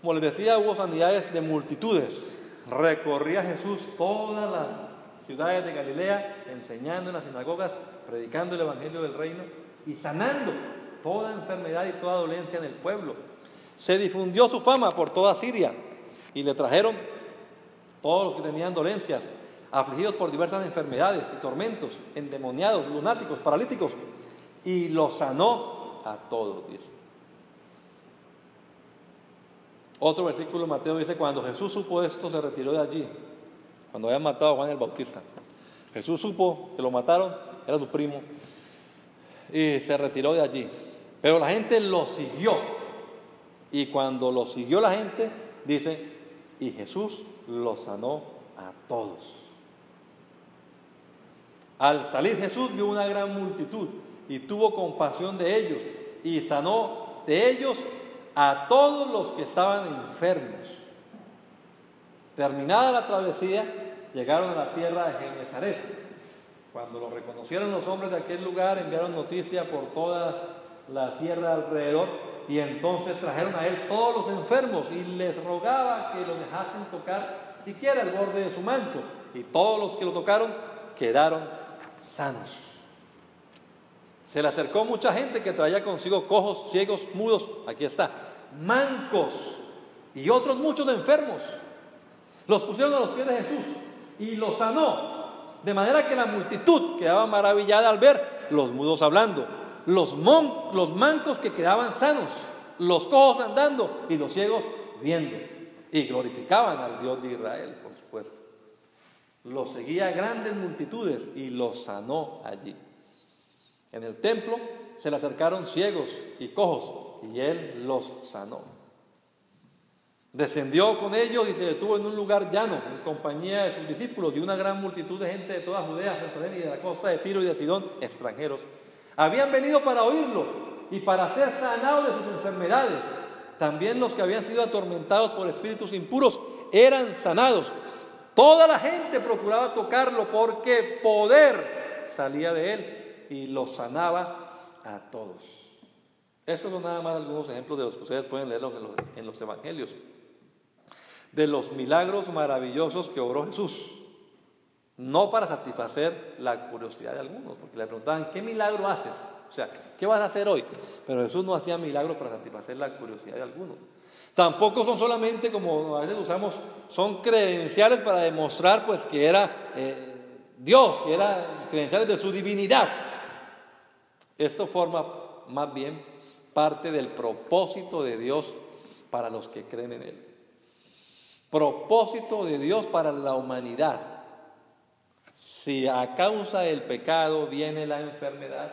Como les decía, hubo sanidades de multitudes. Recorría Jesús todas las ciudades de Galilea, enseñando en las sinagogas, predicando el Evangelio del Reino y sanando toda enfermedad y toda dolencia en el pueblo. Se difundió su fama por toda Siria y le trajeron todos los que tenían dolencias, afligidos por diversas enfermedades y tormentos, endemoniados, lunáticos, paralíticos, y los sanó a todos, dice. Otro versículo Mateo dice, cuando Jesús supo esto, se retiró de allí, cuando habían matado a Juan el Bautista. Jesús supo que lo mataron, era su primo, y se retiró de allí. Pero la gente lo siguió. Y cuando lo siguió la gente, dice, y Jesús lo sanó a todos. Al salir Jesús vio una gran multitud y tuvo compasión de ellos y sanó de ellos a todos los que estaban enfermos. Terminada la travesía, llegaron a la tierra de Genezaret. Cuando lo reconocieron los hombres de aquel lugar, enviaron noticia por toda la tierra alrededor y entonces trajeron a él todos los enfermos y les rogaba que lo dejasen tocar siquiera el borde de su manto. Y todos los que lo tocaron quedaron sanos. Se le acercó mucha gente que traía consigo cojos, ciegos, mudos, aquí está, mancos y otros muchos enfermos. Los pusieron a los pies de Jesús y los sanó. De manera que la multitud quedaba maravillada al ver los mudos hablando, los, los mancos que quedaban sanos, los cojos andando y los ciegos viendo. Y glorificaban al Dios de Israel, por supuesto. Los seguía grandes multitudes y los sanó allí. En el templo se le acercaron ciegos y cojos y él los sanó. Descendió con ellos y se detuvo en un lugar llano en compañía de sus discípulos y una gran multitud de gente de toda Judea, Jerusalén y de la costa de Tiro y de Sidón, extranjeros. Habían venido para oírlo y para ser sanados de sus enfermedades. También los que habían sido atormentados por espíritus impuros eran sanados. Toda la gente procuraba tocarlo porque poder salía de él y lo sanaba a todos. Estos son nada más algunos ejemplos de los que ustedes pueden leer en los, evangelios. De los milagros maravillosos que obró Jesús. No para satisfacer la curiosidad de algunos, porque le preguntaban, ¿qué milagro haces? O sea, ¿qué vas a hacer hoy? Pero Jesús no hacía milagros para satisfacer la curiosidad de alguno. Tampoco son solamente, como a veces usamos, son credenciales para demostrar pues que era eh, Dios, que eran credenciales de su divinidad. Esto forma más bien parte del propósito de Dios para los que creen en Él. Propósito de Dios para la humanidad. Si a causa del pecado viene la enfermedad,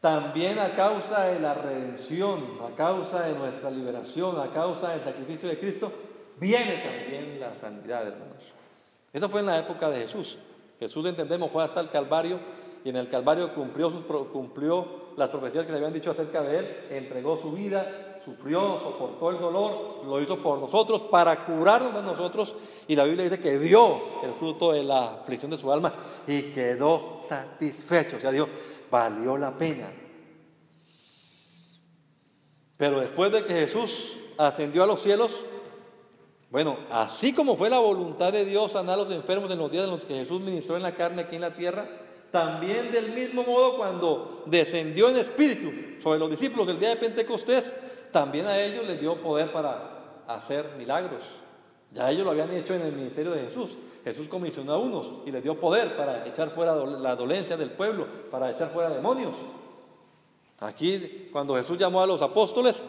también a causa de la redención, a causa de nuestra liberación, a causa del sacrificio de Cristo, viene también la sanidad, hermanos. Eso fue en la época de Jesús. Jesús, entendemos, fue hasta el Calvario y en el Calvario cumplió, sus, cumplió las profecías que le habían dicho acerca de él, entregó su vida, sufrió, soportó el dolor, lo hizo por nosotros para curarnos de nosotros y la Biblia dice que vio el fruto de la aflicción de su alma y quedó satisfecho, o sea, dijo, valió la pena. Pero después de que Jesús ascendió a los cielos, bueno, así como fue la voluntad de Dios sanar a los enfermos en los días en los que Jesús ministró en la carne aquí en la tierra, también del mismo modo cuando descendió en espíritu sobre los discípulos el día de Pentecostés, también a ellos les dio poder para hacer milagros. Ya ellos lo habían hecho en el ministerio de Jesús. Jesús comisionó a unos y les dio poder para echar fuera la dolencia del pueblo, para echar fuera demonios. Aquí, cuando Jesús llamó a los apóstoles,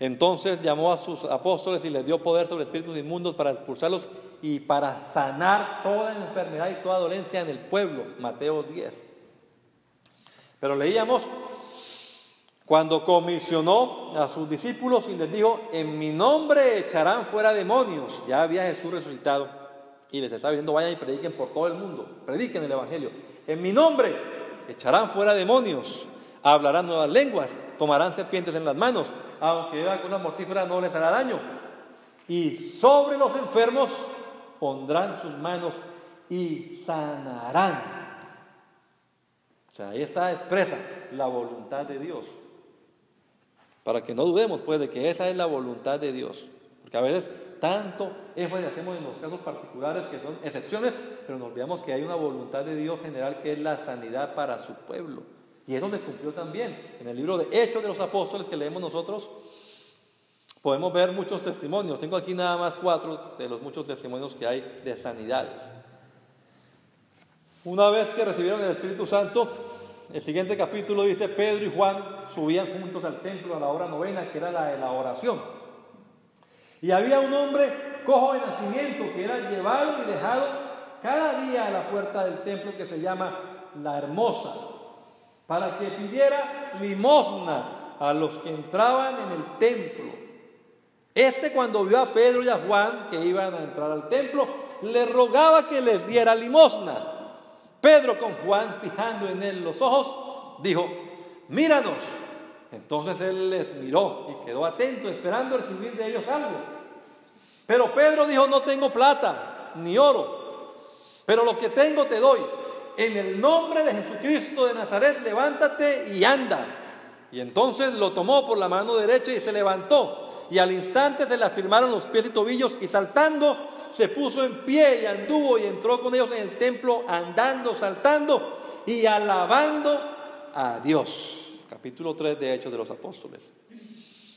entonces llamó a sus apóstoles y les dio poder sobre espíritus inmundos para expulsarlos y para sanar toda enfermedad y toda dolencia en el pueblo. Mateo 10. Pero leíamos cuando comisionó a sus discípulos y les dijo, en mi nombre echarán fuera demonios. Ya había Jesús resucitado y les estaba diciendo, vayan y prediquen por todo el mundo, prediquen el Evangelio. En mi nombre echarán fuera demonios, hablarán nuevas lenguas, tomarán serpientes en las manos aunque beba con una mortífera no les hará daño. Y sobre los enfermos pondrán sus manos y sanarán. O sea, ahí está expresa la voluntad de Dios. Para que no dudemos, pues, de que esa es la voluntad de Dios. Porque a veces tanto énfasis hacemos en los casos particulares que son excepciones, pero nos olvidamos que hay una voluntad de Dios general que es la sanidad para su pueblo. Y es donde cumplió también. En el libro de Hechos de los Apóstoles que leemos nosotros, podemos ver muchos testimonios. Tengo aquí nada más cuatro de los muchos testimonios que hay de sanidades. Una vez que recibieron el Espíritu Santo, el siguiente capítulo dice, Pedro y Juan subían juntos al templo a la hora novena, que era la de la oración. Y había un hombre cojo de nacimiento que era llevado y dejado cada día a la puerta del templo que se llama la Hermosa para que pidiera limosna a los que entraban en el templo. Este cuando vio a Pedro y a Juan que iban a entrar al templo, le rogaba que les diera limosna. Pedro con Juan, fijando en él los ojos, dijo, míranos. Entonces él les miró y quedó atento, esperando recibir de ellos algo. Pero Pedro dijo, no tengo plata ni oro, pero lo que tengo te doy en el nombre de Jesucristo de Nazaret, levántate y anda. Y entonces lo tomó por la mano derecha y se levantó. Y al instante se le afirmaron los pies y tobillos y saltando se puso en pie y anduvo y entró con ellos en el templo andando, saltando y alabando a Dios. Capítulo 3 de Hechos de los Apóstoles.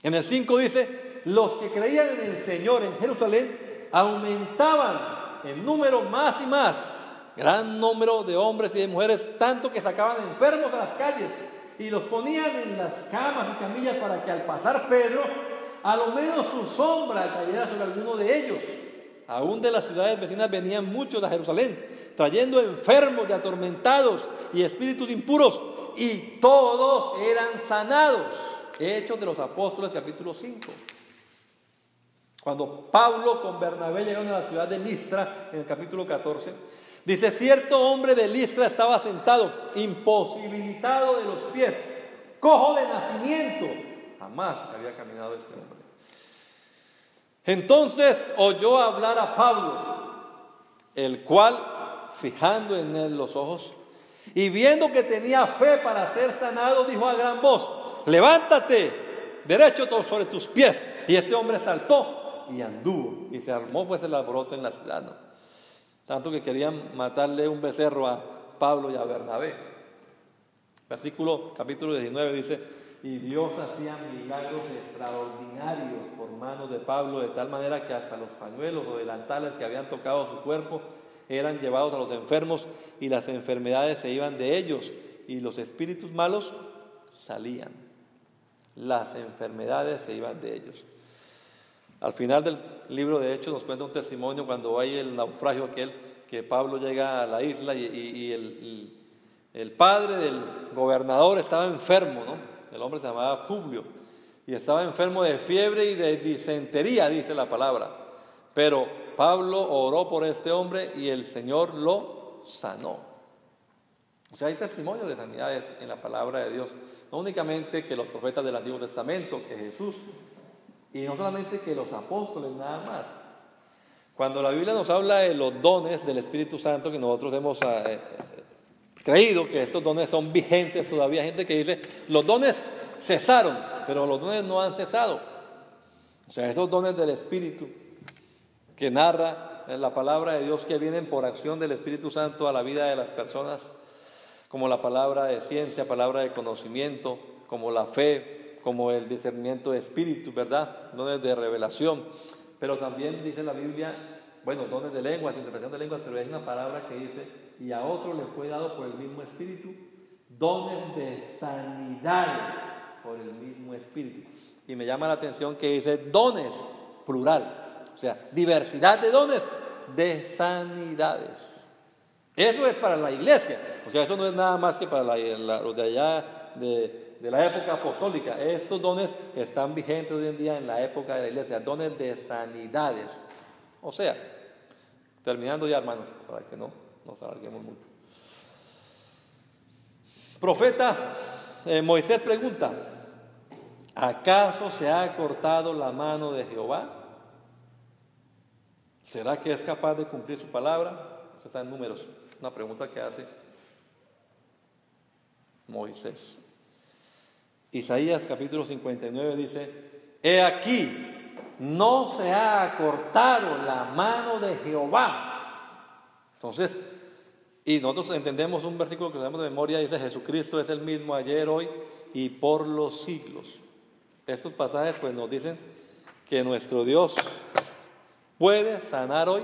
En el 5 dice, los que creían en el Señor en Jerusalén aumentaban en número más y más gran número de hombres y de mujeres, tanto que sacaban enfermos a las calles y los ponían en las camas y camillas para que al pasar Pedro, a lo menos su sombra cayera sobre alguno de ellos. Aún de las ciudades vecinas venían muchos a Jerusalén, trayendo enfermos y atormentados y espíritus impuros, y todos eran sanados. Hechos de los Apóstoles, capítulo 5. Cuando Pablo con Bernabé llegaron a la ciudad de Listra, en el capítulo 14, Dice, cierto hombre de Listra estaba sentado, imposibilitado de los pies, cojo de nacimiento. Jamás había caminado este hombre. Entonces oyó hablar a Pablo, el cual, fijando en él los ojos y viendo que tenía fe para ser sanado, dijo a gran voz, levántate, derecho sobre tus pies. Y este hombre saltó y anduvo y se armó pues el alboroto en la ciudad. Tanto que querían matarle un becerro a Pablo y a Bernabé. Versículo capítulo 19 dice, y Dios hacía milagros extraordinarios por manos de Pablo, de tal manera que hasta los pañuelos o delantales que habían tocado su cuerpo eran llevados a los enfermos y las enfermedades se iban de ellos y los espíritus malos salían. Las enfermedades se iban de ellos. Al final del libro de Hechos nos cuenta un testimonio cuando hay el naufragio aquel que Pablo llega a la isla y, el, el, padre del gobernador estaba enfermo, ¿no? El hombre se llamaba Publio y estaba enfermo de fiebre y de disentería, dice la palabra. Pero Pablo oró por este hombre y el Señor lo sanó. O sea, hay testimonios de sanidades en la palabra de Dios. No únicamente que los profetas del Antiguo Testamento, que Jesús, y no solamente que los apóstoles, nada más. Cuando la Biblia nos habla de los dones del Espíritu Santo, que nosotros hemos eh, eh, creído que estos dones son vigentes todavía, hay gente que dice, los dones cesaron, pero los dones no han cesado. O sea, esos dones del Espíritu que narra la palabra de Dios que vienen por acción del Espíritu Santo a la vida de las personas, como la palabra de ciencia, palabra de conocimiento, como la fe, como el discernimiento de espíritu, ¿verdad? Dones de revelación. Pero también dice la Biblia, bueno, dones de lenguas, interpretación de lenguas, pero hay una palabra que dice, y a otro le fue dado por el mismo espíritu, dones de sanidades por el mismo espíritu. Y me llama la atención que dice dones, plural. O sea, diversidad de dones, de sanidades. Eso es para la iglesia. O sea, eso no es nada más que para los de allá de, de, la época apostólica. Estos dones están vigentes hoy en día en la época de la iglesia. Dones de sanidades. O sea, terminando ya, hermanos, para que no nos alarguemos mucho. Profeta eh, Moisés pregunta, ¿acaso se ha cortado la mano de Jehová? ¿Será que es capaz de cumplir su palabra? Eso está en números. Una pregunta que hace Moisés. Isaías capítulo 59 dice, He aquí, no se ha acortado la mano de Jehová. Entonces, y nosotros entendemos un versículo que tenemos de memoria, dice, Jesucristo es el mismo ayer, hoy y por los siglos. Estos pasajes pues nos dicen que nuestro Dios Puede sanar hoy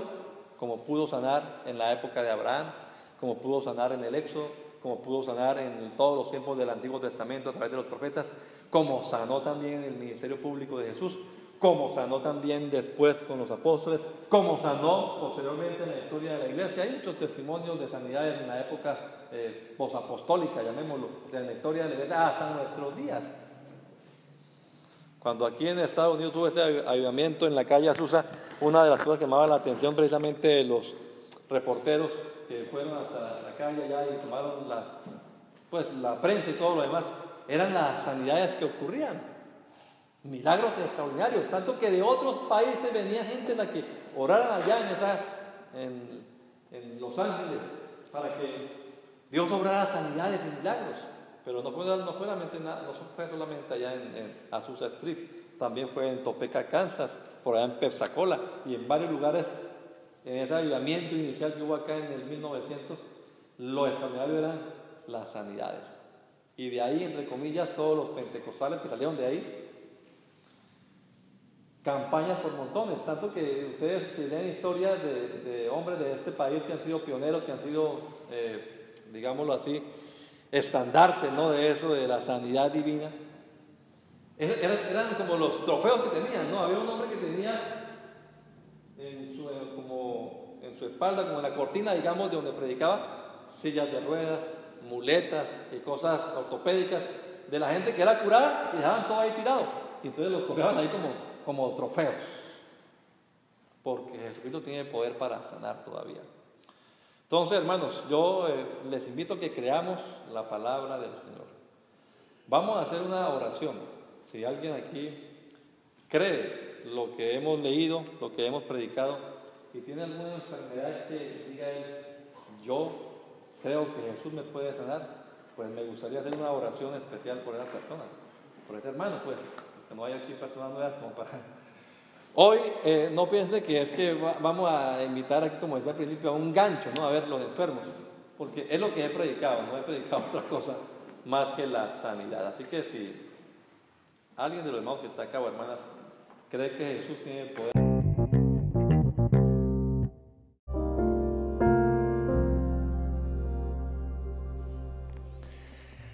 como pudo sanar en la época de Abraham, como pudo sanar en el Éxodo, como pudo sanar en todos los tiempos del Antiguo Testamento a través de los profetas, como sanó también en el ministerio público de Jesús, como sanó también después con los apóstoles, como sanó posteriormente en la historia de la iglesia. Hay muchos testimonios de sanidades en la época eh, posapostólica, llamémoslo, en la historia de la iglesia hasta nuestros días. Cuando aquí en Estados Unidos hubo ese avivamiento en la calle Azusa, una de las cosas que llamaba la atención precisamente de los reporteros que fueron hasta la calle allá y tomaron la, pues, la prensa y todo lo demás, eran las sanidades que ocurrían. Milagros extraordinarios, tanto que de otros países venía gente la que oraran allá en, esa, en, Los Ángeles para que Dios obrara sanidades y milagros. Pero no fue, no fue, solamente, no fue solamente allá en, Azusa Street, también fue en Topeka, Kansas, por allá en Pensacola y en varios lugares. En ese avivamiento inicial que hubo acá en el 1900, lo extraordinario eran las sanidades. Y de ahí, entre comillas, todos los pentecostales que salieron de ahí, campañas por montones, tanto que ustedes si leen historias de, hombres de este país que han sido pioneros, que han sido, eh, digámoslo así, estandarte ¿no? de eso, de la sanidad divina. Eran, como los trofeos que tenían, ¿no? Había un hombre que tenía su espalda, como en la cortina, digamos, de donde predicaba, sillas de ruedas, muletas y cosas ortopédicas de la gente que era curada y dejaban todo ahí tirado. Y entonces los colgaban ahí como, como trofeos. Porque Jesucristo tiene poder para sanar todavía. Entonces, hermanos, yo eh, les invito a que creamos la palabra del Señor. Vamos a hacer una oración. Si alguien aquí cree lo que hemos leído, lo que hemos predicado, y tiene alguna enfermedad que diga él, yo creo que Jesús me puede sanar, pues me gustaría hacer una oración especial por esa persona, por ese hermano, pues, que no hay aquí personas nuevas como para [LAUGHS] Hoy eh, no piense que es que vamos a invitar aquí, como decía al principio, a un gancho, ¿no? A ver los enfermos, porque es lo que he predicado, no he predicado [LAUGHS] otra cosa. más que la sanidad. Así que si alguien de los hermanos que está acá o hermanas cree que Jesús tiene el poder.